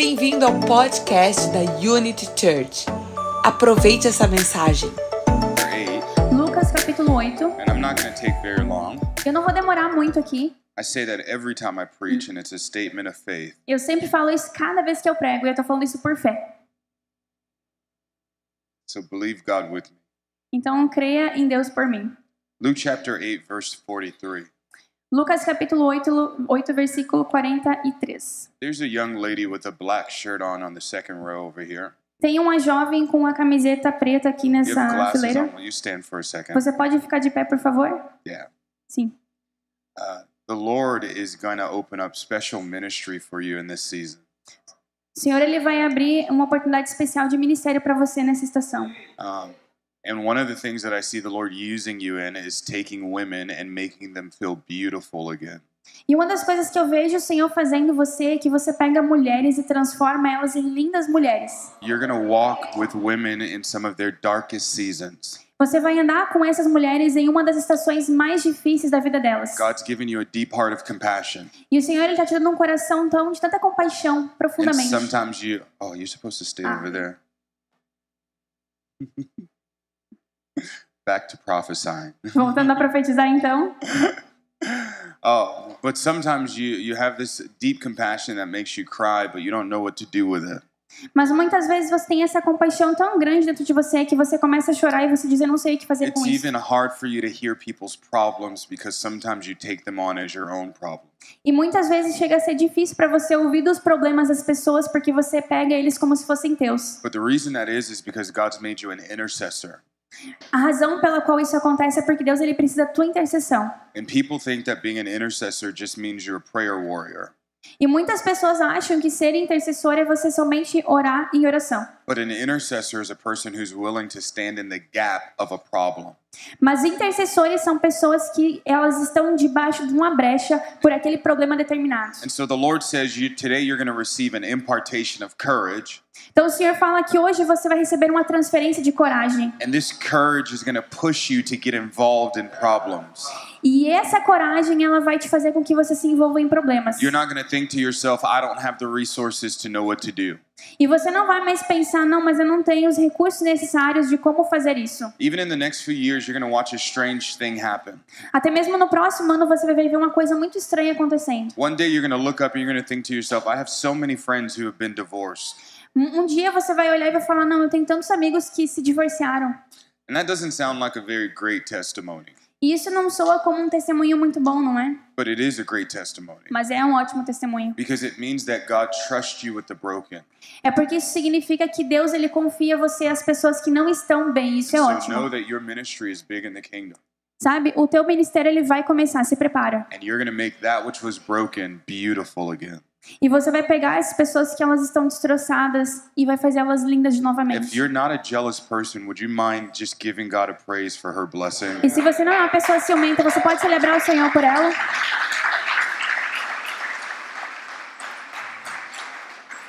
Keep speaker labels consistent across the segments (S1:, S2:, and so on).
S1: Bem-vindo ao podcast da Unity Church. Aproveite essa mensagem.
S2: 8,
S3: Lucas capítulo 8.
S2: and I'm not going to take very long.
S3: Eu não vou demorar muito aqui.
S2: I say that every time I preach, and it's a statement of faith.
S3: Eu sempre falo isso cada vez que eu prego e eu tô falando isso por fé.
S2: So believe God with me.
S3: Então creia em Deus por mim.
S2: Luke chapter 8, verse 43.
S3: Lucas capítulo 8, 8 versículo 43.
S2: There's a young lady with a black shirt on on the second row over here.
S3: Tem uma jovem com uma camiseta preta aqui nessa fileira.
S2: on. Will you stand for a second?
S3: Você pode ficar de pé, por favor?
S2: Yeah.
S3: Sim.
S2: Uh, the Lord is going to open up special ministry for you in this season.
S3: O Senhor ele vai abrir uma oportunidade especial de ministério para você nessa estação.
S2: Um, and one of the things that I see the Lord using you in is taking women and making them feel beautiful again.
S3: E uma das coisas que eu vejo o Senhor fazendo você é que você pega mulheres e transforma elas em lindas mulheres.
S2: You're going to walk with women in some of their darkest seasons.
S3: Você vai andar com essas mulheres em uma das estações mais difíceis da vida delas.
S2: God's given you a deep heart of compassion.
S3: E o Senhor ele tá te dando um coração tão de tanta compaixão,
S2: And
S3: profundamente.
S2: sometimes you, oh, you're supposed to stay
S3: Ah.
S2: over there. Back to prophesying.
S3: Voltando a profetizar então.
S2: Oh, but sometimes you, you have this deep compassion that makes you cry, but you don't know what to do with it.
S3: Mas muitas vezes você tem essa compaixão tão grande dentro de você que você começa a chorar e você diz eu não sei o que fazer
S2: It's
S3: com isso.
S2: even hard for you to hear people's problems because sometimes you take them on as your own problem.
S3: E muitas vezes chega a ser difícil para você ouvir dos problemas das pessoas porque você pega eles como se fossem teus.
S2: But the reason that is is because God's made you an intercessor.
S3: A razão pela qual isso acontece é porque Deus ele precisa da tua intercessão.
S2: And people think that being an intercessor just means you're a prayer warrior.
S3: E muitas pessoas acham que ser intercessor é você somente orar em oração.
S2: But an intercessor is a person who's willing to stand in the gap of a problem.
S3: Mas intercessores são pessoas que elas estão debaixo de uma brecha por aquele problema determinado.
S2: And so the Lord says you today you're going to receive an impartation of courage,
S3: Então o Senhor fala que hoje você vai receber uma transferência de coragem.
S2: and this courage is going to push you to get involved in problems.
S3: E essa coragem ela vai te fazer com que você se envolva em problemas.
S2: You're not going to think to yourself, I don't have the resources to know what to do.
S3: E você não vai mais pensar, não, mas eu não tenho os recursos necessários de como fazer isso.
S2: Even in the next few years, you're going to watch a strange thing happen.
S3: Até mesmo no próximo ano você vai ver uma coisa muito estranha acontecendo.
S2: One day you're going to look up and you're going to think to yourself, I have so many friends who have been divorced.
S3: Um, um dia você vai olhar e vai falar, não, eu tenho tantos amigos que se divorciaram.
S2: And that doesn't sound like a very great testimony,
S3: E isso não soa como um testemunho muito bom, não é?
S2: but it is a great testimony
S3: Mas é um ótimo testemunho.
S2: because it means that God trusts you with the broken.
S3: É porque isso significa que Deus ele confia você às pessoas que não estão bem. Isso é
S2: So know
S3: ótimo.
S2: that your ministry is big in the kingdom,
S3: Sabe? O teu ministério ele vai começar, se prepara.
S2: and you're going to make that which was broken beautiful again.
S3: E você vai pegar essas pessoas que elas estão destroçadas e vai fazer elas lindas
S2: If
S3: novamente.
S2: you're not a jealous person, would you mind just giving God a praise for her blessing?
S3: E se você não é uma pessoa ciumenta, você pode celebrar o Senhor por ela.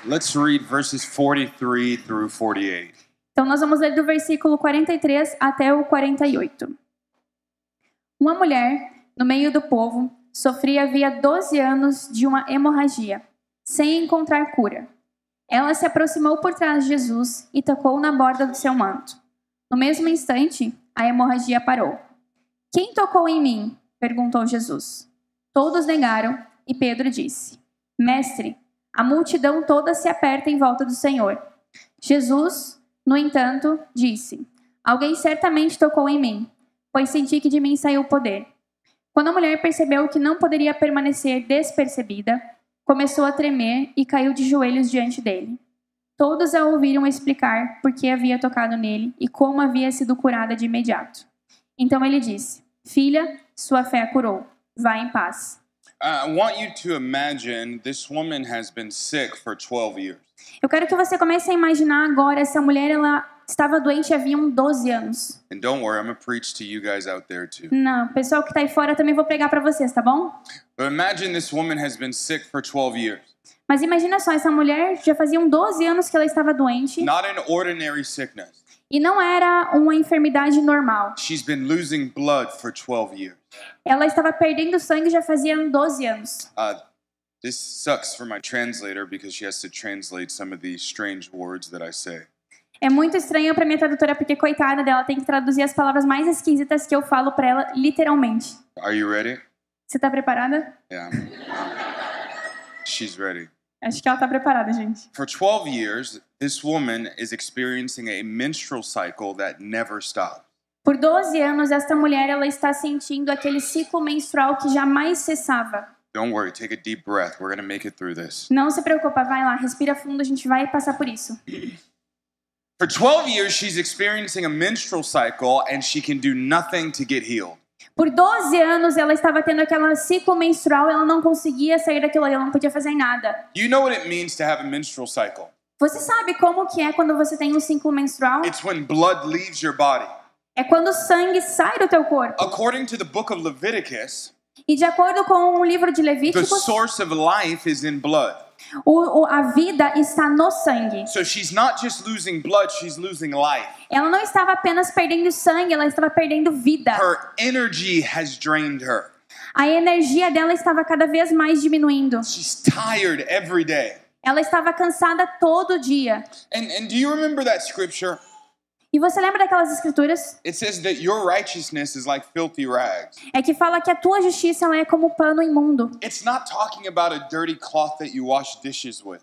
S2: Let's read verses 43 through 48.
S3: Então nós vamos ler do versículo 43 até o 48. Uma mulher, no meio do povo, sofria havia 12 anos de uma hemorragia, sem encontrar cura. Ela se aproximou por trás de Jesus e tocou na borda do seu manto. No mesmo instante, a hemorragia parou. Quem tocou em mim? perguntou Jesus. Todos negaram e Pedro disse: Mestre, a multidão toda se aperta em volta do Senhor. Jesus, no entanto, disse: Alguém certamente tocou em mim, pois senti que de mim saiu o poder. Quando a mulher percebeu que não poderia permanecer despercebida, começou a tremer e caiu de joelhos diante dele. Todos a ouviram explicar por que havia tocado nele e como havia sido curada de imediato. Então ele disse: Filha, sua fé a curou. Vá em paz.
S2: I want you to imagine this woman has been sick for 12 years.
S3: Eu quero que você comece a imaginar agora essa mulher ela estava doente havia 12 anos.
S2: And don't worry, I'm preach to you guys out there too.
S3: Não, pessoal que tá aí fora também vou pregar para vocês, tá bom?
S2: But imagine this woman has been sick for 12 years.
S3: Mas imagina só, essa mulher já faziam 12 anos que ela estava doente
S2: Not an ordinary sickness.
S3: e não era uma enfermidade normal.
S2: She's been losing blood for 12 years.
S3: Ela estava perdendo sangue já fazia 12 anos.
S2: Uh, This sucks for my translator because she has to translate some of these strange words that I say.
S3: É muito estranho pra minha tradutora porque coitada dela tem que traduzir as palavras mais esquisitas que eu falo pra ela literalmente.
S2: Are you ready?
S3: Você tá preparada?
S2: Yeah. Um, she's ready.
S3: Acho que ela tá preparada, gente.
S2: For 12 years, this woman is experiencing a menstrual cycle that never stops.
S3: Por 12 anos, esta mulher ela está sentindo aquele ciclo menstrual que jamais cessava.
S2: Don't worry, take a deep breath. We're going to make it through this.
S3: Não se preocupa, vai lá, respira fundo, a gente vai passar por isso.
S2: For 12 years, she's experiencing a menstrual cycle and she can do nothing to get healed.
S3: Por 12 anos ela estava tendo aquele ciclo menstrual, ela não conseguia sair daquilo, ela não podia fazer nada.
S2: You know what it means to have a menstrual cycle?
S3: Você sabe como que é quando você tem um ciclo menstrual?
S2: It's when blood leaves your body.
S3: É quando o sangue sai do teu corpo.
S2: According to the book of Leviticus,
S3: E de acordo com o livro de
S2: the
S3: Levíticos,
S2: source of life is in blood.
S3: O, o- a vida está no sangue.
S2: So she's not just losing blood, she's losing life.
S3: Ela não estava apenas perdendo sangue, ela estava perdendo vida.
S2: Her energy has drained her.
S3: A energia dela estava cada vez mais diminuindo.
S2: She's tired every day.
S3: Ela estava cansada todo dia.
S2: And, and do you remember that scripture?
S3: E você lembra daquelas escrituras?
S2: It says that your righteousness is like filthy rags.
S3: É que fala que a tua justiça ela é como pano imundo.
S2: It's not talking about a dirty cloth that you wash dishes with.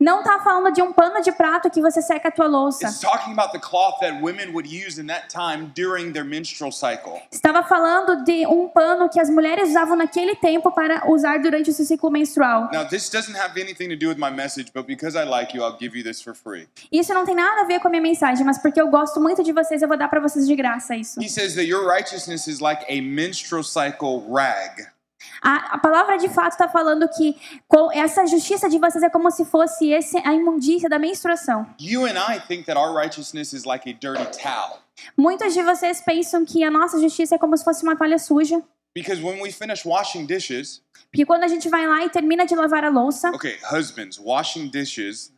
S3: Não tá falando de um pano de prato que você seca a tua louça.
S2: It's talking about the cloth that women would use in that time during their menstrual cycle.
S3: Estava falando de um pano que as mulheres usavam naquele tempo para usar durante o seu ciclo menstrual.
S2: Now, this doesn't have anything to do with my message, but because I like you, I'll give you this for free.
S3: Isso não tem nada a ver com a minha mensagem, mas porque eu gosto muito de vocês, eu vou dar para vocês de graça isso.
S2: He says that your righteousness is like a menstrual cycle rag.
S3: A, a palavra de fato está falando que essa justiça de vocês é como se fosse esse a imundícia da menstruação.
S2: You and I think that our righteousness is like a dirty towel.
S3: Muitos de vocês pensam que a nossa justiça é como se fosse uma toalha suja,
S2: Because when we finish washing dishes,
S3: porque quando a gente vai lá e termina de lavar a louça,
S2: okay, husbands, washing dishes,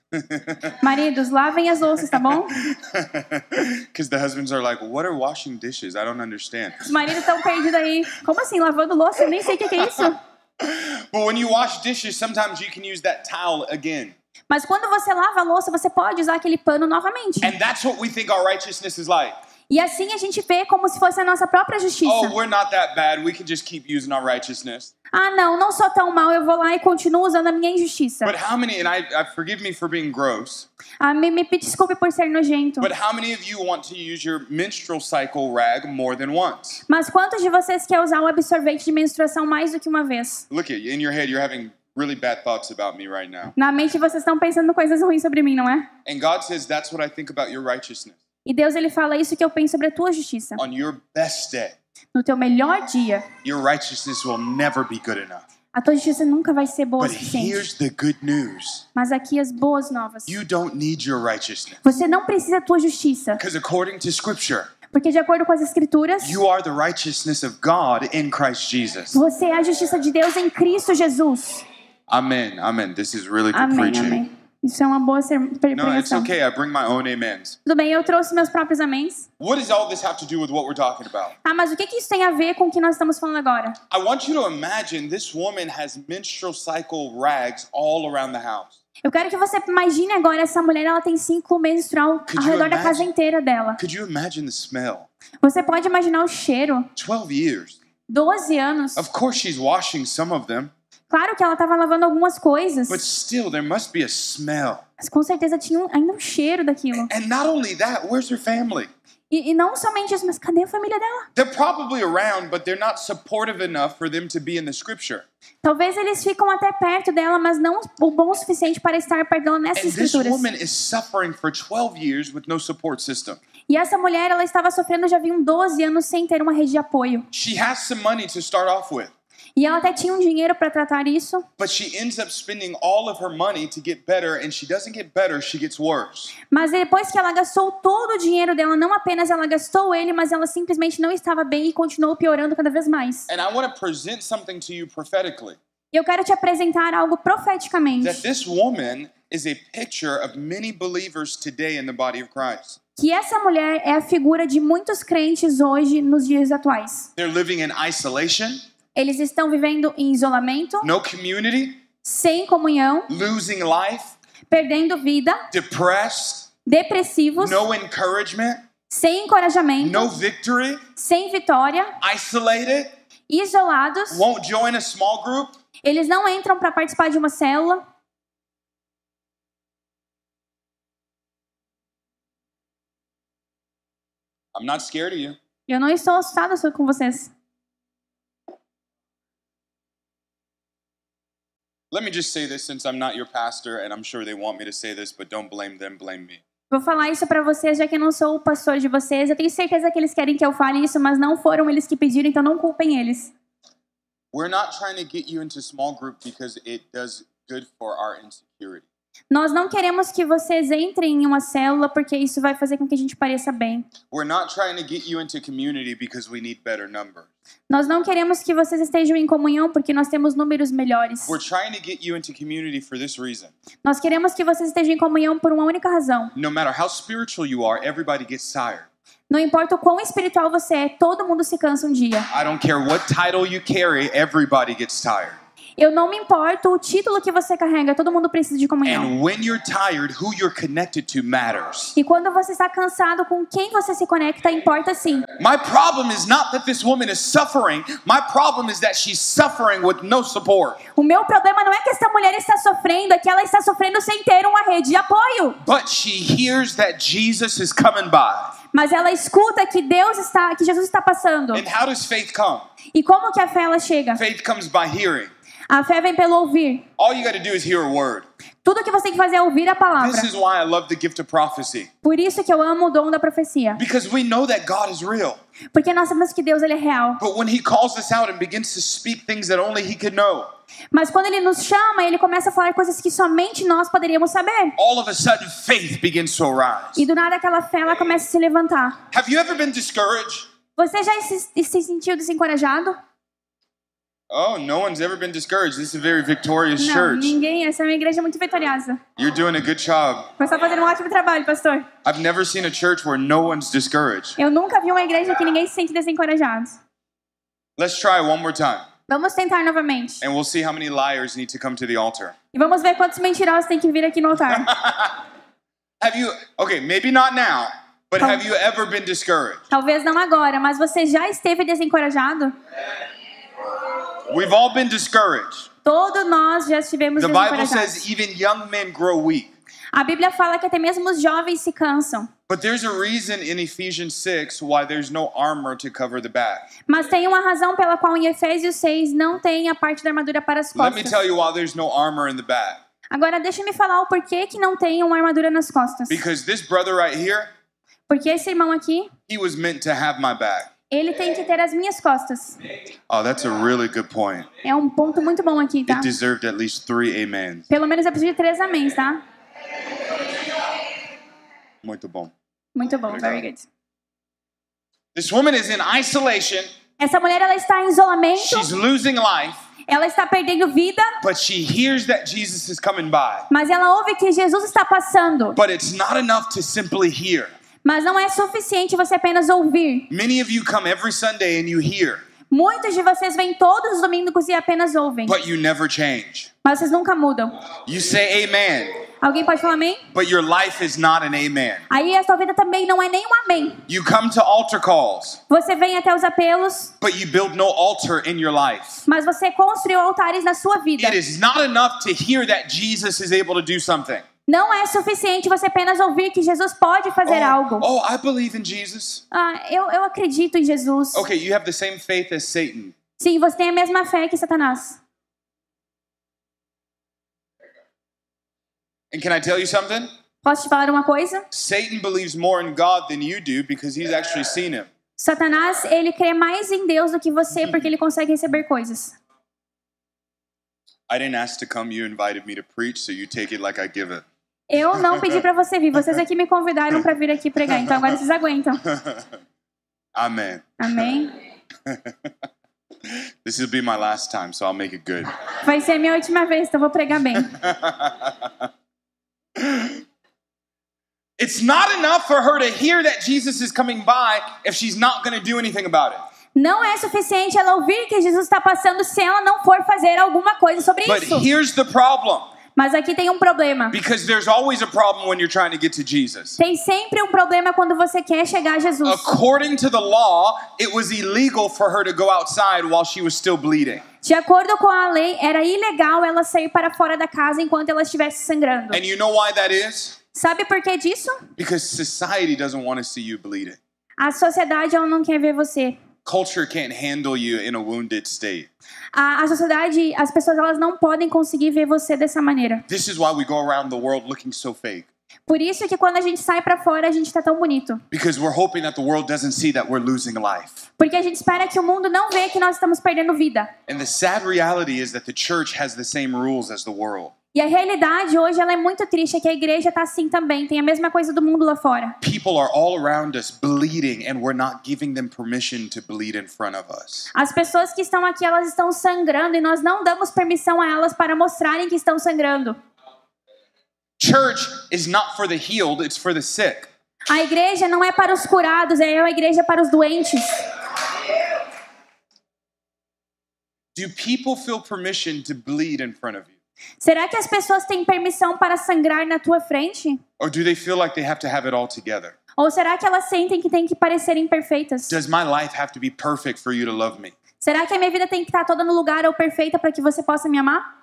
S3: maridos, lavem as louças, tá bom?
S2: because the husbands are like, what are washing dishes? I don't understand.
S3: Os maridos estão perdidos aí. Como assim, lavando louça? Eu nem sei o que que é isso.
S2: But when you wash dishes, sometimes you can use that towel again.
S3: Mas quando você lava a louça, você pode usar aquele pano novamente.
S2: And that's what we think our righteousness is like.
S3: E assim a gente vê como se fosse a nossa própria justiça.
S2: Oh, we're not that bad. We can just keep using our righteousness.
S3: Ah, não, não sou tão mal, eu vou lá e continuo usando a minha injustiça.
S2: But how many, and I, I forgive me for being gross,
S3: Ah, me, me desculpe por ser nojento.
S2: but how many of you want to use your menstrual cycle rag more than once?
S3: Mas quantos de vocês quer usar o absorvente de menstruação mais do que uma vez?
S2: Look at you. In your head, you're having really bad thoughts about me right now.
S3: Na mente vocês estão pensando coisas ruins sobre mim, não é?
S2: And God says, that's what I think about your righteousness.
S3: E Deus ele fala isso que eu penso sobre a tua justiça.
S2: On your best day,
S3: No teu melhor dia,
S2: your righteousness will never be good enough.
S3: a tua justiça nunca vai ser boa o suficiente.
S2: here's the good news
S3: Mas aqui as boas novas.
S2: you don't need your righteousness.
S3: Você não precisa da tua justiça,
S2: Because according to Scripture,
S3: porque de acordo com as escrituras,
S2: you are the righteousness of God in Christ Jesus.
S3: você é a justiça de Deus em Cristo Jesus.
S2: Amen. Amen. This is really good
S3: Amém,
S2: preaching.
S3: amém. Isso é uma boa ser-
S2: No, it's
S3: pregação.
S2: okay. I bring my own amens.
S3: Tudo bem, eu trouxe meus próprios améns.
S2: What does all this have to do with what we're talking about?
S3: Ah, mas o que, que isso tem a ver com o que nós estamos falando agora?
S2: I want you to imagine this woman has menstrual cycle rags all around the house.
S3: Eu quero que você imagine agora essa mulher, ela tem ciclo menstrual
S2: Could
S3: ao redor da casa
S2: imagine?
S3: inteira dela.
S2: Could you imagine the smell?
S3: Você pode imaginar o cheiro.
S2: 12 years.
S3: 12 anos.
S2: Of course, she's washing some of them,
S3: Claro que ela estava lavando algumas coisas,
S2: but still, there must be a smell.
S3: mas com certeza tinha um- ainda um cheiro daquilo.
S2: And not only that, where's her family?
S3: E, e não somente isso, mas cadê a família dela?
S2: They're probably around, but they're not supportive enough for them to be in the scripture.
S3: Talvez eles ficam até perto dela, mas não o bom o suficiente para estar perto dela nessas
S2: And this
S3: escrituras.
S2: woman is suffering for 12 years with no support system.
S3: E essa mulher, ela estava sofrendo já havia 12 anos sem ter uma rede de apoio.
S2: She has some money to start off with,
S3: E ela até tinha um dinheiro para tratar isso,
S2: but she ends up spending all of her money to get better, and she doesn't get better, she gets worse.
S3: mas depois que ela gastou todo o dinheiro dela, não apenas ela gastou ele, mas ela simplesmente não estava bem e continuou piorando cada vez mais.
S2: And I want to present something to you prophetically
S3: E eu quero te apresentar algo
S2: that
S3: profeticamente,
S2: this woman is a picture of many believers today in the body of Christ.
S3: que essa mulher é a figura de muitos crentes hoje nos dias atuais. Eles estão vivendo em isolamento,
S2: no community,
S3: sem comunhão,
S2: losing life,
S3: perdendo vida,
S2: depressed,
S3: depressivos,
S2: no encouragement,
S3: sem encorajamento,
S2: no victory,
S3: sem vitória,
S2: isolated,
S3: isolados.
S2: won't join a small group,
S3: Eles não entram para participar de uma célula.
S2: I'm not scared of you.
S3: Eu não estou assustada só com vocês.
S2: Let me just say this since I'm not your pastor, and I'm sure they want me to say this, but don't blame them, blame me.
S3: Vou falar isso para vocês, já que eu não sou o pastor de vocês. Eu tenho certeza que eles querem que eu fale isso, mas não foram eles que pediram, então não culpem eles.
S2: We're not trying to get you into small group because it does good for our insecurity.
S3: Nós não queremos que vocês entrem em uma célula porque isso vai fazer com que a gente pareça bem.
S2: We're not trying to get you into community because we need better numbers.
S3: Nós não queremos que vocês estejam em comunhão porque nós temos números melhores.
S2: We're trying to get you into community for this reason.
S3: Nós queremos que vocês estejam em comunhão por uma única razão.
S2: No matter how spiritual you are, everybody gets tired.
S3: Não importa o quão espiritual você é, todo mundo se cansa um dia.
S2: I don't care what title you carry, everybody gets tired.
S3: Eu não me importo o título que você carrega, todo mundo precisa de comunhão.
S2: And when you're tired, who you're connected to matters.
S3: E quando você está cansado, com quem você se conecta importa sim.
S2: My problem is not that this woman is suffering. My problem is that she's suffering with no support.
S3: O meu problema não é que essa mulher está sofrendo, é que ela está sofrendo sem ter uma rede de apoio.
S2: But she hears that Jesus is coming by.
S3: Mas ela escuta que Deus está, que Jesus está passando.
S2: And how does faith come?
S3: E como que a fé ela chega?
S2: Faith comes by hearing.
S3: A fé vem pelo ouvir.
S2: All you got to do is hear a word.
S3: Tudo que você tem que fazer é ouvir a palavra.
S2: This is why I love the gift of prophecy.
S3: Por isso que eu amo o dom da profecia.
S2: Because we know that God is real.
S3: Porque nós sabemos que Deus ele é real.
S2: But when he calls us out and begins to speak things that only he could know,
S3: Mas quando ele nos chama, ele começa a falar coisas que somente nós poderíamos saber.
S2: all of a sudden faith begins to arise.
S3: E do nada aquela fé ela começa a se levantar.
S2: Have you ever been discouraged?
S3: Você já se, se sentiu desencorajado?
S2: Oh, no one's ever been discouraged. This is a very victorious
S3: Não,
S2: church.
S3: ninguém. Essa é uma igreja muito vitoriosa.
S2: You're doing a good job.
S3: Você está fazendo um ótimo trabalho, pastor.
S2: I've never seen a church where no one's discouraged.
S3: Eu nunca vi uma igreja que ninguém se sente desencorajado.
S2: Let's try one more time.
S3: Vamos tentar novamente.
S2: And we'll see how many liars need to come to the altar.
S3: E vamos ver quantos mentirosos tem que vir aqui no altar.
S2: Have you, okay, maybe not now, but have you ever been discouraged?
S3: Talvez não agora, mas você já esteve desencorajado?
S2: We've all been discouraged.
S3: Todos nós já estivemos
S2: The Bible says even young men grow weak.
S3: A Bíblia fala que até mesmo os jovens se cansam.
S2: But there's a reason in Ephesians 6 why there's no armor to cover the back.
S3: Mas tem uma razão pela qual em Efésios 6 não tem a parte da armadura para as
S2: Let me
S3: costas.
S2: tell you why there's no armor in the back.
S3: Agora deixa me falar o porquê que não tem uma armadura nas costas.
S2: Because this brother right here,
S3: Porque esse irmão aqui,
S2: he was meant to have my back.
S3: Ele tem que ter as minhas costas.
S2: Oh, that's a really good point.
S3: É um ponto muito bom aqui, tá?
S2: It deserved at least three amens.
S3: Pelo menos eu preciso de três améns, tá?
S2: Muito bom.
S3: Muito bom, very good.
S2: This woman is in isolation.
S3: Essa mulher ela está em isolamento,
S2: She's losing life,
S3: ela está perdendo vida,
S2: but she hears that Jesus is coming by.
S3: mas ela ouve que Jesus está passando.
S2: But it's not enough to simply hear.
S3: Mas não é suficiente você apenas ouvir.
S2: Many of you come every Sunday and you hear,
S3: Muitos de vocês vêm todos os domingos e apenas ouvem,
S2: but you never change.
S3: mas vocês nunca mudam.
S2: You say amen,
S3: Alguém pode falar amém?
S2: but your life is not an amen.
S3: Aí a sua vida também não é nem um amém.
S2: You come to altar calls,
S3: Você vem até os apelos,
S2: but you build no altar in your life.
S3: mas você construiu altares na sua vida.
S2: It is not enough to hear that Jesus is able to do something.
S3: Não é suficiente você apenas ouvir que Jesus pode fazer algo.
S2: Oh, oh, I believe in Jesus.
S3: Ah, eu, eu acredito em Jesus.
S2: Okay, you have the same faith as Satan.
S3: Sim, você tem a mesma fé que Satanás.
S2: And can I tell you something?
S3: Posso te falar uma coisa?
S2: Satan believes more in God than you do because he's actually seen him.
S3: Satanás, ele crê mais em Deus do que você porque ele consegue receber coisas.
S2: I didn't ask to come, you invited me to preach, so you take it like I give it.
S3: Eu não pedi pra você vir, vocês aqui me convidaram pra vir aqui pregar, então agora vocês aguentam.
S2: Amen.
S3: Amém?
S2: This will be my last time, so I'll make it good.
S3: Vai ser a minha última vez, então vou pregar bem.
S2: It's not enough for her to hear that Jesus is coming by if she's not going to do anything about it.
S3: Não é suficiente ela ouvir que Jesus está passando se ela não for fazer alguma coisa sobre
S2: But
S3: isso.
S2: here's the problem
S3: Mas aqui tem um problema.
S2: because there's always a problem when you're trying to get to Jesus.
S3: Tem sempre um problema quando você quer chegar a Jesus.
S2: According to the law, it was illegal for her to go outside while she was still bleeding.
S3: De acordo com a lei, era ilegal ela sair para fora da casa enquanto ela estivesse sangrando.
S2: And you know why that is?
S3: Sabe por que disso?
S2: Because society doesn't want to see you bleeding.
S3: A sociedade ela não quer ver você.
S2: Culture can't handle you in a wounded state.
S3: A, a sociedade, as pessoas elas não podem conseguir ver você dessa maneira.
S2: This is why we go around the world looking so fake.
S3: Por isso que quando a gente sai para fora, a gente tá tão bonito. Porque a gente espera que o mundo não vê que nós estamos perdendo vida.
S2: And the sad reality is that the church has the same rules as the world.
S3: E a realidade hoje ela é muito triste, é que a igreja tá assim também, tem a mesma coisa do mundo lá fora.
S2: People are all around us bleeding, and we're not giving them permission to bleed in front of us.
S3: As pessoas que estão aqui, elas estão sangrando e nós não damos permissão a elas para mostrarem que estão sangrando.
S2: Church is not for the healed, it's for the sick.
S3: A igreja não é para os curados, é a igreja para os doentes.
S2: Do people feel permission to bleed in front of you?
S3: Será que as pessoas têm permissão para sangrar na tua frente?
S2: Or do they feel like they have to have it all together?
S3: Ou será que elas sentem que têm que parecer imperfeitas?
S2: Does my life have to be perfect for you to love me?
S3: Será que a minha vida tem que estar toda no lugar ou perfeita para que você possa me amar?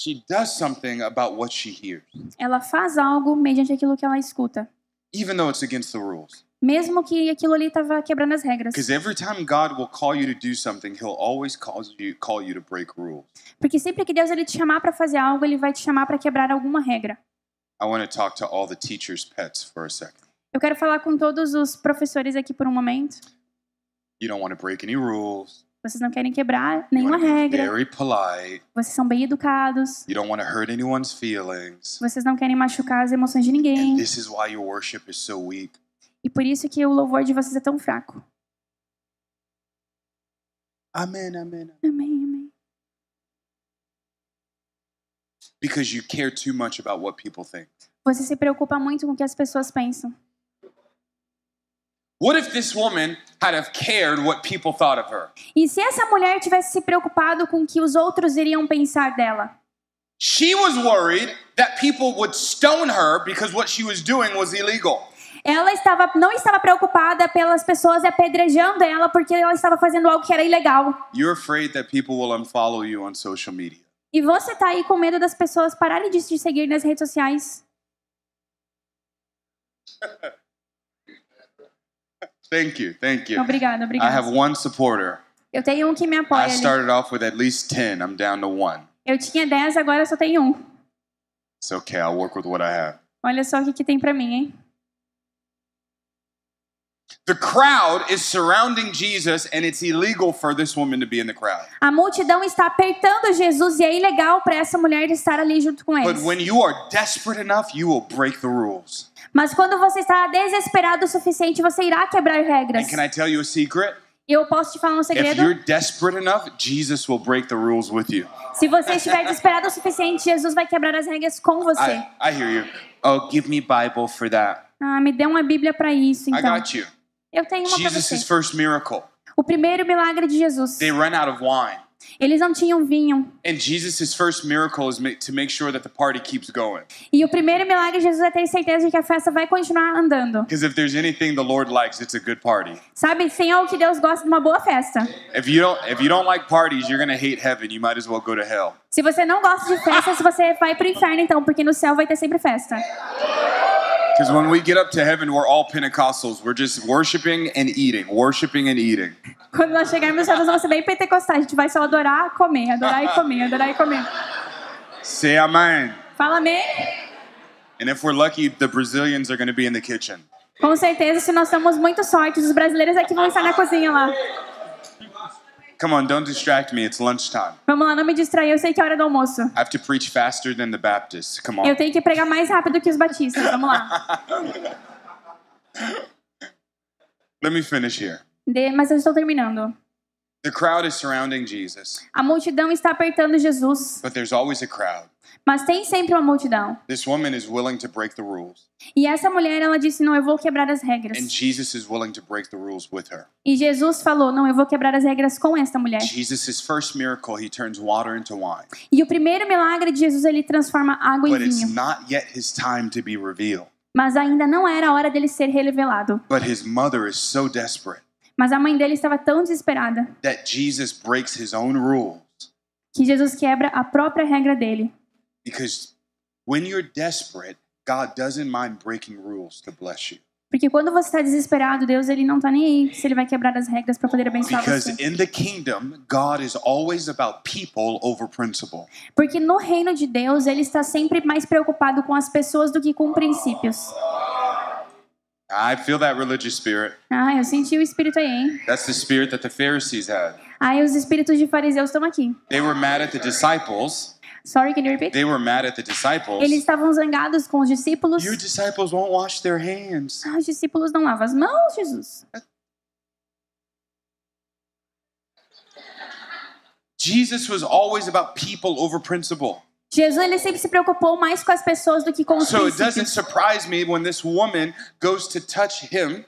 S2: She does something about what she hears,
S3: Ela faz algo mediante aquilo que ela escuta,
S2: even though it's against the rules.
S3: Mesmo que aquilo ali estava quebrando as regras.
S2: Because every time God will call you to do something, He'll always cause you, call you to break rules.
S3: Porque sempre que Deus ele te chamar para fazer algo, ele vai te chamar para quebrar alguma regra.
S2: I want to talk to all the teachers' pets for a second.
S3: Eu quero falar com todos os professores aqui por um momento.
S2: You don't want to break any rules.
S3: Vocês não querem quebrar nenhuma regra.
S2: very polite.
S3: Vocês são bem educados.
S2: You don't want to hurt anyone's feelings.
S3: Vocês não querem machucar as emoções de
S2: And
S3: ninguém.
S2: this is why your worship is so weak.
S3: E por isso que o louvor de vocês é tão fraco.
S2: Amen, amen.
S3: Amém, amém.
S2: Because you care too much about what people think.
S3: Você se preocupa muito com o que as pessoas pensam.
S2: What if this woman had have cared what people thought of her?
S3: E se essa mulher tivesse se preocupado com o que os outros iriam pensar dela?
S2: She was worried that people would stone her because what she was doing was illegal.
S3: Ela estava, não estava preocupada pelas pessoas apedrejando ela porque ela estava fazendo algo que era ilegal.
S2: You're afraid that people will unfollow you on social media.
S3: E você tá aí com medo das pessoas pararem de te seguir nas redes sociais.
S2: Thank you, thank you.
S3: Obrigada,
S2: I have
S3: obrigada.
S2: one supporter.
S3: Eu tenho um que me apoia
S2: I started off with at least 10. I'm down to one.
S3: Eu tinha 10, agora só tenho um.
S2: It's okay. I'll work with what I have.
S3: Olha só o que, que tem pra mim, hein?
S2: The crowd is surrounding Jesus, and it's illegal for this woman to be in the crowd.
S3: A multidão está apertando Jesus e é ilegal para essa mulher estar ali junto com
S2: But
S3: eles.
S2: when you are desperate enough, you will break the rules.
S3: Mas quando você está desesperado o suficiente, você irá quebrar regras.
S2: And can I tell you a secret?
S3: Eu posso te falar um
S2: If
S3: segredo?
S2: you're desperate enough, Jesus will break the rules with you.
S3: Se você estiver desesperado o suficiente, Jesus vai quebrar as regras com você.
S2: I, I hear you. Oh, give me Bible for that.
S3: Ah, me dê uma Bíblia para isso,
S2: I
S3: então.
S2: got you.
S3: Eu tenho uma para
S2: Jesus'
S3: você.
S2: first miracle.
S3: O primeiro milagre de Jesus.
S2: They run out of wine.
S3: Eles não tinham vinho.
S2: And Jesus' first miracle is ma- to make sure that the party keeps going.
S3: E o primeiro milagre de Jesus é ter certeza de que a festa vai continuar andando.
S2: Because if there's anything the Lord likes, it's a good party.
S3: Sabe, sem algo que Deus gosta de uma boa festa.
S2: If you don't if you don't like parties, you're gonna hate heaven. You might as well go to hell.
S3: Se você não gosta de festas, você vai pro inferno então, porque no céu vai ter sempre festa.
S2: Because when we get up to heaven, we're all Pentecostals. We're just worshiping and eating, worshiping and eating.
S3: Quando nós chegarmos no céu, nós vamos ser bem pentecostais. A gente vai só adorar, comer, adorar e comer, adorar e comer.
S2: Say amen.
S3: Fala amém?
S2: And if we're lucky, the Brazilians are gonna be in the kitchen.
S3: Com certeza, se nós somos muito sortes, os brasileiros aqui vão estar na cozinha lá.
S2: Come on, don't distract me. It's lunchtime.
S3: Vamos lá, não me distrair, eu sei que é hora do almoço.
S2: I have to preach faster than the Baptists. Come
S3: Eu
S2: on.
S3: tenho que pregar mais rápido que os batistas. Vamos lá.
S2: Let me finish here.
S3: De- mas eu estou terminando.
S2: The crowd is surrounding Jesus,
S3: A multidão está apertando Jesus,
S2: but there's always a crowd.
S3: mas tem sempre uma multidão.
S2: This woman is willing to break the rules,
S3: E essa mulher, ela disse: Não, eu vou quebrar as
S2: and
S3: regras.
S2: Jesus is willing to break the rules with her.
S3: E Jesus falou: Não, eu vou quebrar as regras com esta mulher.
S2: Jesus' first miracle, he turns water into wine,
S3: E o primeiro milagre de Jesus, ele transforma água em
S2: but it's
S3: vinho.
S2: not yet his time to be revealed.
S3: Mas ainda não era a hora dele ser revelado.
S2: But his mother is so desperate
S3: Mas a mãe dele estava tão desesperada
S2: that Jesus breaks his own rules
S3: que Jesus quebra a própria regra dele.
S2: because when you're desperate, God doesn't mind breaking rules to bless you.
S3: Porque quando você está desesperado, Deus ele não tá nem aí se ele vai quebrar as regras para poder abençoar
S2: Because
S3: você.
S2: in the kingdom, God is always about people over principle.
S3: Porque no reino de Deus, ele está sempre mais preocupado com as pessoas do que com princípios.
S2: I feel that religious spirit.
S3: Ah, eu senti o espírito aí, hein?
S2: That's the spirit that the Pharisees had.
S3: Aí os espíritos de fariseus estão aqui.
S2: They were mad at the disciples.
S3: Sorry, can you repeat?
S2: They were mad at the disciples.
S3: Eles estavam zangados com os discípulos.
S2: Your disciples won't wash their hands.
S3: Ah, os discípulos não lavam as mãos, Jesus.
S2: Jesus was always about people over principle.
S3: Jesus ele sempre se preocupou mais com as pessoas do que com os
S2: So it doesn't
S3: princípios.
S2: surprise me when this woman goes to touch him.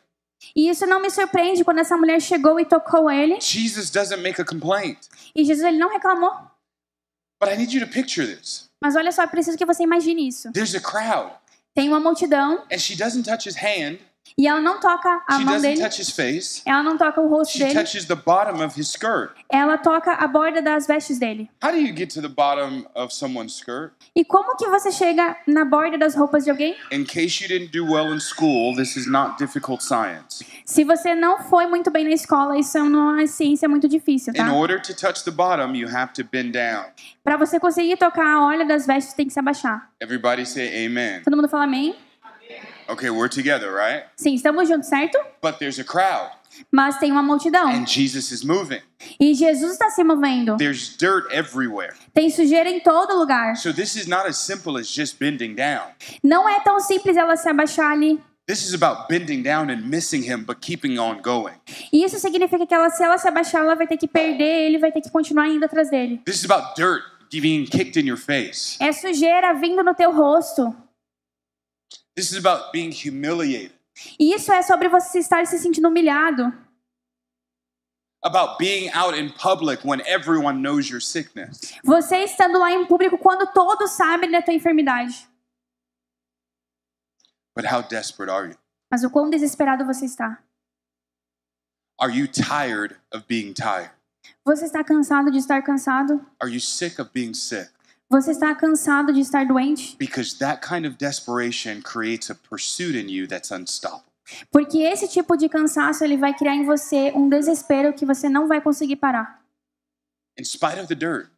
S3: E isso não me surpreende quando essa mulher chegou e tocou ele.
S2: Jesus doesn't make a complaint.
S3: E Jesus ele não reclamou.
S2: But I need you to picture this.
S3: Mas olha só, eu preciso que você imagine isso.
S2: There's a crowd,
S3: Tem uma multidão
S2: and she doesn't touch his hand.
S3: E ela não toca a
S2: She
S3: mão dele.
S2: face.
S3: Ela não toca o rosto dele.
S2: touches the bottom of his skirt.
S3: Ela toca a borda das vestes dele.
S2: How do you get to the bottom of someone's skirt?
S3: E como que você chega na borda das roupas de alguém?
S2: In case you didn't do well in school, this is not difficult science.
S3: Se você não foi muito bem na escola, isso é uma ciência muito difícil, tá?
S2: In order to touch the bottom, you have to bend down.
S3: Pra você conseguir tocar a orla das vestes, tem que se abaixar.
S2: Everybody say amen.
S3: Todo mundo fala amém?
S2: Okay, we're together, right?
S3: Sim, estamos juntos, certo?
S2: But there's a crowd,
S3: Mas tem uma multidão.
S2: and Jesus is moving.
S3: E Jesus está se movendo.
S2: There's dirt everywhere.
S3: Tem sujeira em todo lugar.
S2: So this is not as simple as just bending down.
S3: Não é tão simples ela se abaixar ali.
S2: This is about bending down and missing him, but keeping on going.
S3: Isso significa que ela, se ela se abaixar, ela vai ter que perder ele, vai ter que continuar indo atrás dele.
S2: This is about dirt being kicked in your face.
S3: É sujeira vindo no teu rosto.
S2: This is about being humiliated,
S3: E isso é sobre você estar se sentindo humilhado.
S2: about being out in public when everyone knows your sickness.
S3: Você estando lá em público quando todos sabem da tua enfermidade.
S2: But how desperate are you?
S3: Mas o quão desesperado você está?
S2: Are you tired of being tired?
S3: Você está cansado de estar cansado?
S2: Are you sick of being sick?
S3: Você está cansado de estar doente?
S2: Because that kind of desperation creates a pursuit in you that's unstoppable.
S3: Porque esse tipo de cansaço ele vai criar em você um desespero que você não vai conseguir parar.
S2: In spite of the dirt,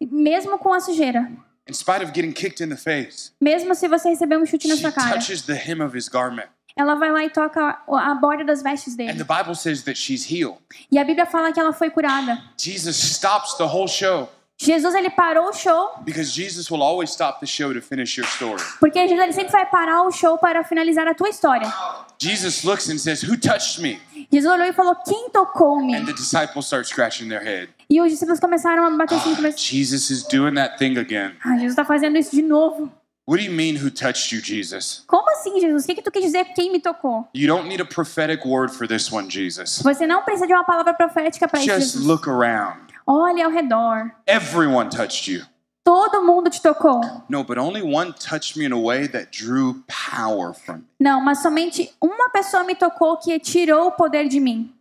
S3: Mesmo com a sujeira.
S2: in spite of getting kicked in the face,
S3: Mesmo se você receber um chute na sua cara.
S2: touches the hem of his garment.
S3: Ela vai lá e toca a borda das vestes
S2: And
S3: dele.
S2: the Bible says that she's healed.
S3: E a Bíblia fala que ela foi curada.
S2: Jesus stops the whole show
S3: Jesus ele parou o show,
S2: because Jesus will always stop the show to finish your story.
S3: porque Jesus ele sempre vai parar o show para finalizar a tua história.
S2: Jesus looks and says, Who touched me?
S3: Jesus olhou e falou: Quem tocou-me?
S2: And the disciples start scratching their head.
S3: E os discípulos começaram a bater assim no começo.
S2: Jesus is doing that thing again.
S3: Ah, Jesus está fazendo isso de novo.
S2: What do you mean, who touched you, Jesus?
S3: Como assim, Jesus? O que, que tu quis dizer quem me tocou?
S2: You don't need a prophetic word for this one, Jesus.
S3: Você não precisa de uma palavra profética para isso.
S2: Just look around.
S3: Olhe ao redor.
S2: Everyone touched you.
S3: Todo mundo te tocou.
S2: No, but only one touched me in a way that drew power from me.
S3: Não, mas somente uma pessoa me tocou que tirou o poder de mim.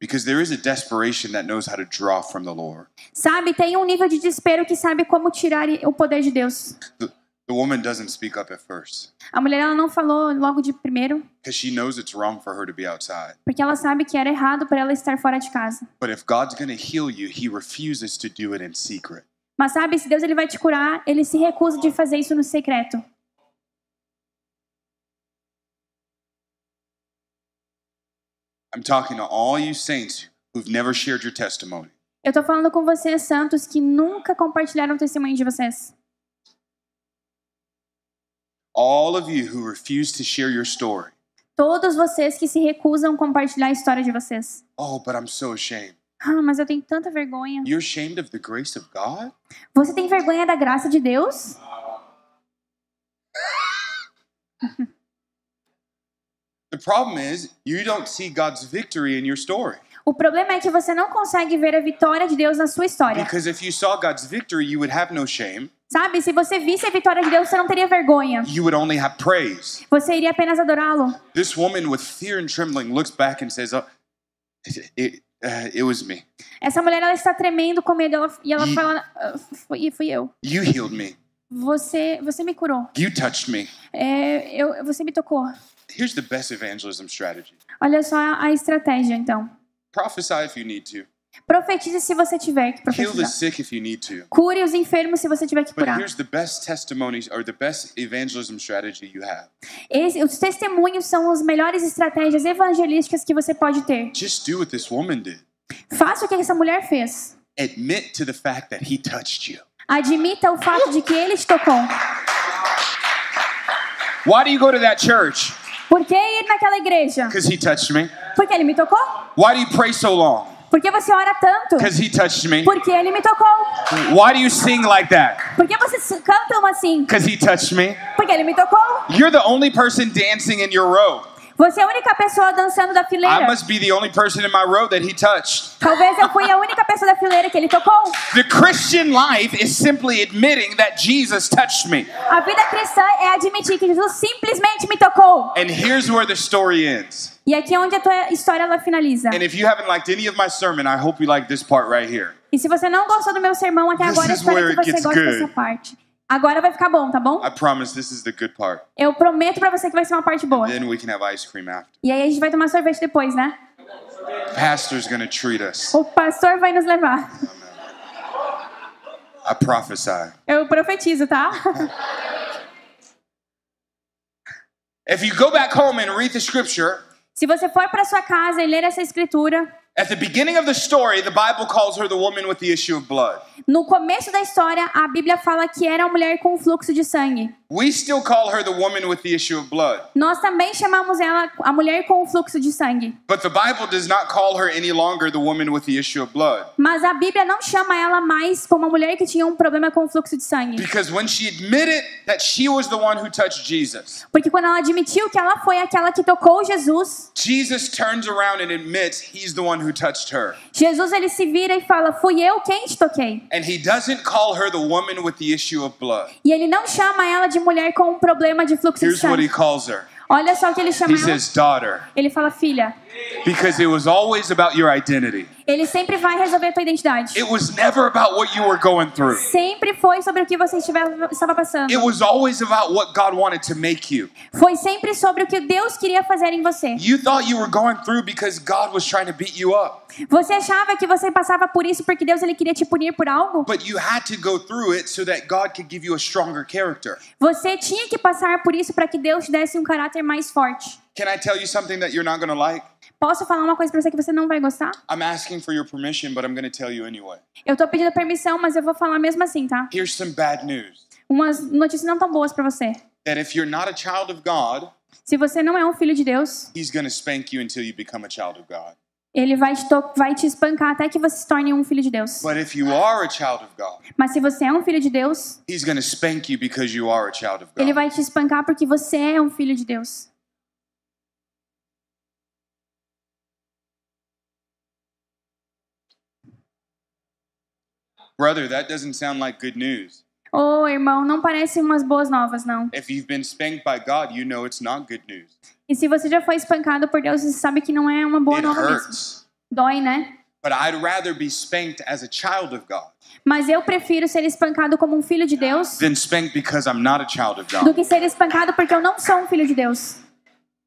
S2: Because there is a desperation that knows how to draw from the Lord.
S3: Sabe, tem um nível de desespero que sabe como tirar o poder de Deus.
S2: The, the woman doesn't speak up at first
S3: A mulher ela não falou logo de primeiro,
S2: because she knows it's wrong for her to be outside.
S3: porque ela sabe que era errado para ela estar fora de casa.
S2: But if God's going to heal you, He refuses to do it in secret.
S3: Mas sabe, se Deus ele vai te curar, ele se recusa de fazer isso no secreto.
S2: I'm talking to all you saints who've never shared your testimony.
S3: Eu tô falando com vocês, santos, que nunca compartilharam o testemunho de vocês.
S2: All of you who refuse to share your story.
S3: Todos vocês que se recusam a compartilhar a história de vocês.
S2: Oh, but I'm so ashamed.
S3: Ah, mas eu tenho tanta vergonha.
S2: You're ashamed of the grace of God?
S3: Você tem vergonha da graça de Deus?
S2: The problem is, you don't see God's victory in your story.
S3: O problema é que você não consegue ver a vitória de Deus na sua história.
S2: Because if you saw God's victory, you would have no shame.
S3: Sabe, se você visse a vitória de Deus, você não teria vergonha.
S2: You would only have praise.
S3: Você iria apenas adorá-lo.
S2: This woman with fear and trembling looks back and says, oh, it, it, uh, it was me.
S3: Essa mulher ela está tremendo com medo ela- e ela
S2: E-
S3: fala: "Ah, fui, fui eu.
S2: You healed me.
S3: Você, você me curou.
S2: You touched me.
S3: É, eu, você me tocou.
S2: Here's the best evangelism strategy
S3: Olha só a estratégia, então.
S2: Prophesy if you need to,
S3: Profetize se você tiver que
S2: heal the
S3: profetizar.
S2: sick if you need to.
S3: Cure os enfermos se você tiver que
S2: But
S3: curar.
S2: here's the best testimonies or the best evangelism strategy you have.
S3: Esse- os testemunhos são as melhores estratégias evangelísticas que você pode ter.
S2: Just do what this woman did.
S3: Faça o que essa mulher fez.
S2: Admit to the fact that he touched you.
S3: Admita o fato de que ele te tocou.
S2: Why do you go to that church?
S3: Por que ir naquela igreja?
S2: Because he touched me.
S3: Porque ele me tocou?
S2: Why do you pray so long?
S3: Por que você ora tanto?
S2: Because he touched me.
S3: Porque ele me tocou.
S2: Why do you sing like that?
S3: Por que vocês cantam assim?
S2: Because he touched me.
S3: Porque ele me tocou.
S2: You're the only person dancing in your row.
S3: Você é a única pessoa dançando da
S2: I
S3: fileira.
S2: must be the only person in my row that he touched.
S3: Talvez eu fui a única pessoa da fileira que ele tocou.
S2: The Christian life is simply admitting that Jesus touched me.
S3: A vida cristã é admitir que Jesus simplesmente me tocou.
S2: And here's where the story ends.
S3: E aqui é onde a tua história ela finaliza.
S2: And if you haven't liked any of my sermon, I hope you like this part right here.
S3: E se você não gostou do meu sermão até
S2: This
S3: agora, espero que você goste dessa parte. Agora vai ficar bom, tá bom?
S2: I promise this is the good part.
S3: Eu prometo pra você que vai ser uma parte boa.
S2: Then we can have ice cream after.
S3: E aí a gente vai tomar sorvete depois, né?
S2: Pastor's gonna treat us.
S3: O pastor vai nos levar.
S2: I prophesy.
S3: Eu profetizo, tá?
S2: If you go back home and read the scripture,
S3: Se você for pra sua casa e ler essa escritura,
S2: at the beginning of the story, the Bible calls her the woman with the issue of blood.
S3: no começo da história, a Bíblia fala que era uma mulher com fluxo de sangue.
S2: We still call her the woman with the issue of blood.
S3: Nós também chamamos ela a mulher com fluxo de sangue.
S2: But the Bible does not call her any longer the woman with the issue of blood.
S3: Mas a Bíblia não chama ela mais como uma mulher que tinha um problema com fluxo de sangue.
S2: Because when she admitted that she was the one who touched Jesus,
S3: Porque quando ela admitiu que ela foi aquela que tocou Jesus,
S2: Jesus turns around and admits he's the one who touched her.
S3: Jesus ele se vira e fala: Fui eu quem te toquei.
S2: And he doesn't call her the woman with the issue of blood.
S3: E ele não chama ela de mulher com um problema de fluxo de sangue. Olha só o que ele chama
S2: He
S3: ela.
S2: says, Daughter,
S3: Ele fala: Filha.
S2: Because it was always about your identity.
S3: Ele sempre vai resolver a tua identidade.
S2: It was never about what you were going through.
S3: Sempre foi sobre o que você estava passando.
S2: It was always about what God wanted to make you.
S3: Foi sempre sobre o que Deus queria fazer em você.
S2: You thought you were going through because God was trying to beat you up.
S3: Você achava que você passava por isso porque Deus ele queria te punir por algo?
S2: But you had to go through it so that God could give you a stronger character.
S3: Você tinha que passar por isso para que Deus te desse um caráter mais forte.
S2: Can I tell you something that you're not going to like?
S3: Posso falar uma coisa para você que você não vai gostar?
S2: I'm asking for your permission, but I'm going to tell you anyway.
S3: Eu tô pedindo permissão, mas eu vou falar mesmo assim, tá?
S2: Here's some bad news
S3: Umas notícias não tão boas para você.
S2: that if you're not a child of God,
S3: Se você não é um filho de Deus,
S2: He's going to spank you until you become a child of God.
S3: ele vai te, vai te espancar até que você se torne um filho de Deus.
S2: But if you are a child of God,
S3: Mas se você é um filho de Deus,
S2: He's going to spank you because you are a child of
S3: ele vai te espancar porque você é um filho de Deus.
S2: Brother, that doesn't sound like good news.
S3: Ô, irmão, não parece umas boas novas, não.
S2: If you've been spanked by God, you know it's not good news.
S3: E se você já foi espancado por Deus, você sabe que não é uma boa
S2: It
S3: nova mesmo.
S2: hurts.
S3: Dói, né?
S2: But I'd rather be spanked as a child of God
S3: Mas eu prefiro ser espancado como um filho de Deus
S2: than spanked because I'm not a child of
S3: do
S2: God.
S3: que ser espancado porque eu não sou um filho de Deus.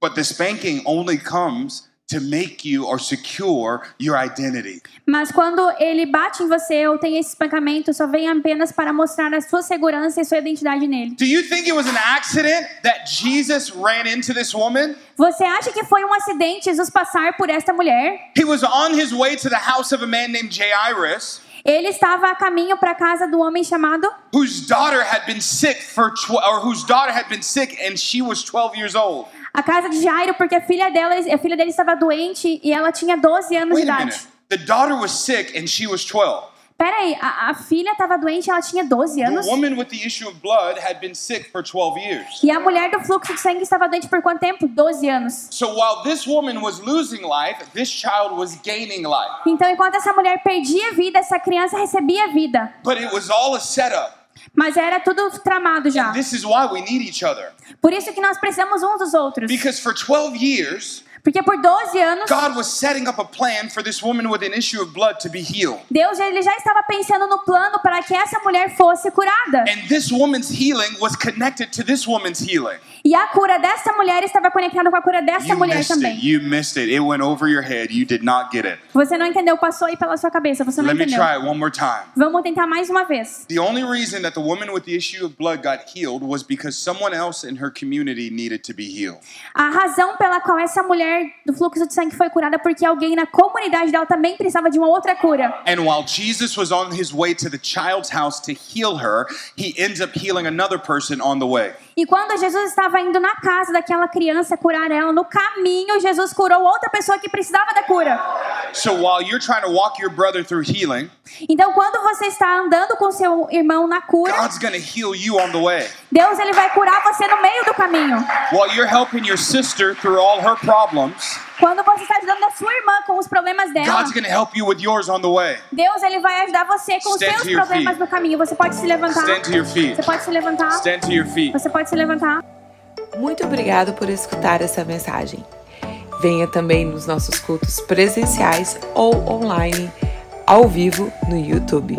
S2: But the spanking only comes to make you or secure your identity.
S3: Mas quando ele bate em você ou tem esse espancamento, só vem apenas para mostrar a sua segurança e sua identidade nele.
S2: Do you think it was an accident that Jesus ran into this woman?
S3: Você acha que foi um acidente Jesus passar por esta mulher?
S2: He was on his way to the house of a man named Jairus,
S3: Ele estava a caminho para a casa do homem chamado,
S2: whose daughter had been sick for or whose daughter had been sick and she was 12 years old.
S3: A casa de Jairo, porque a filha dela, a filha dele estava doente e ela tinha 12 anos
S2: Wait
S3: de idade.
S2: minute. The daughter was sick and she was 12.
S3: Pera aí, a, a filha estava doente, ela tinha 12 anos.
S2: The woman with the issue of blood had been sick for 12 years.
S3: E a mulher do fluxo de sangue estava doente por quanto tempo? 12 anos.
S2: So while this woman was losing life, this child was gaining life.
S3: Então, enquanto essa mulher perdia vida, essa criança recebia vida.
S2: But it was all a setup.
S3: Mas era tudo tramado já.
S2: This is why we need each other.
S3: Por isso que nós precisamos uns dos outros.
S2: Because for 12 years,
S3: Porque por 12 anos,
S2: God was setting up a plan for this woman with an issue of blood to be healed.
S3: Deus ele já estava pensando no plano para que essa mulher fosse curada.
S2: And this woman's healing was connected to this woman's healing.
S3: E a cura dessa mulher estava conectada com a cura dessa
S2: You
S3: mulher
S2: missed
S3: também.
S2: it. You missed it. It went over your head. You did not get it.
S3: Você não entendeu, passou aí pela sua cabeça, você não
S2: Let me
S3: entendeu.
S2: try it one more time.
S3: Vamos tentar mais uma vez.
S2: The only reason that the woman with the issue of blood got healed was because someone else in her community needed to be healed.
S3: A razão pela qual essa mulher do fluxo de sangue foi curada porque alguém na comunidade dela também precisava de uma outra cura.
S2: And while Jesus was on his way to the child's house to heal her, he ends up healing another person on the way.
S3: E quando Jesus estava indo na casa daquela criança curar ela, no caminho Jesus curou outra pessoa que precisava da cura.
S2: So while you're trying to walk your brother through healing,
S3: Então, quando você está andando com seu irmão na cura,
S2: God's to heal you on the way.
S3: Deus ele vai curar você no meio do caminho.
S2: While you're helping your sister through all her problems,
S3: Quando você está ajudando a sua irmã com os problemas dela,
S2: God's going to help you with yours on the way.
S3: Deus ele vai ajudar você com os
S2: Stand
S3: seus
S2: to your
S3: problemas
S2: feet.
S3: no caminho. Você pode se levantar.
S2: Stand to your feet.
S3: Você pode se levantar.
S2: Stand to your feet.
S3: Você pode se levantar.
S1: Muito obrigado por escutar essa mensagem. Venha também nos nossos cultos presenciais ou online, ao vivo no YouTube.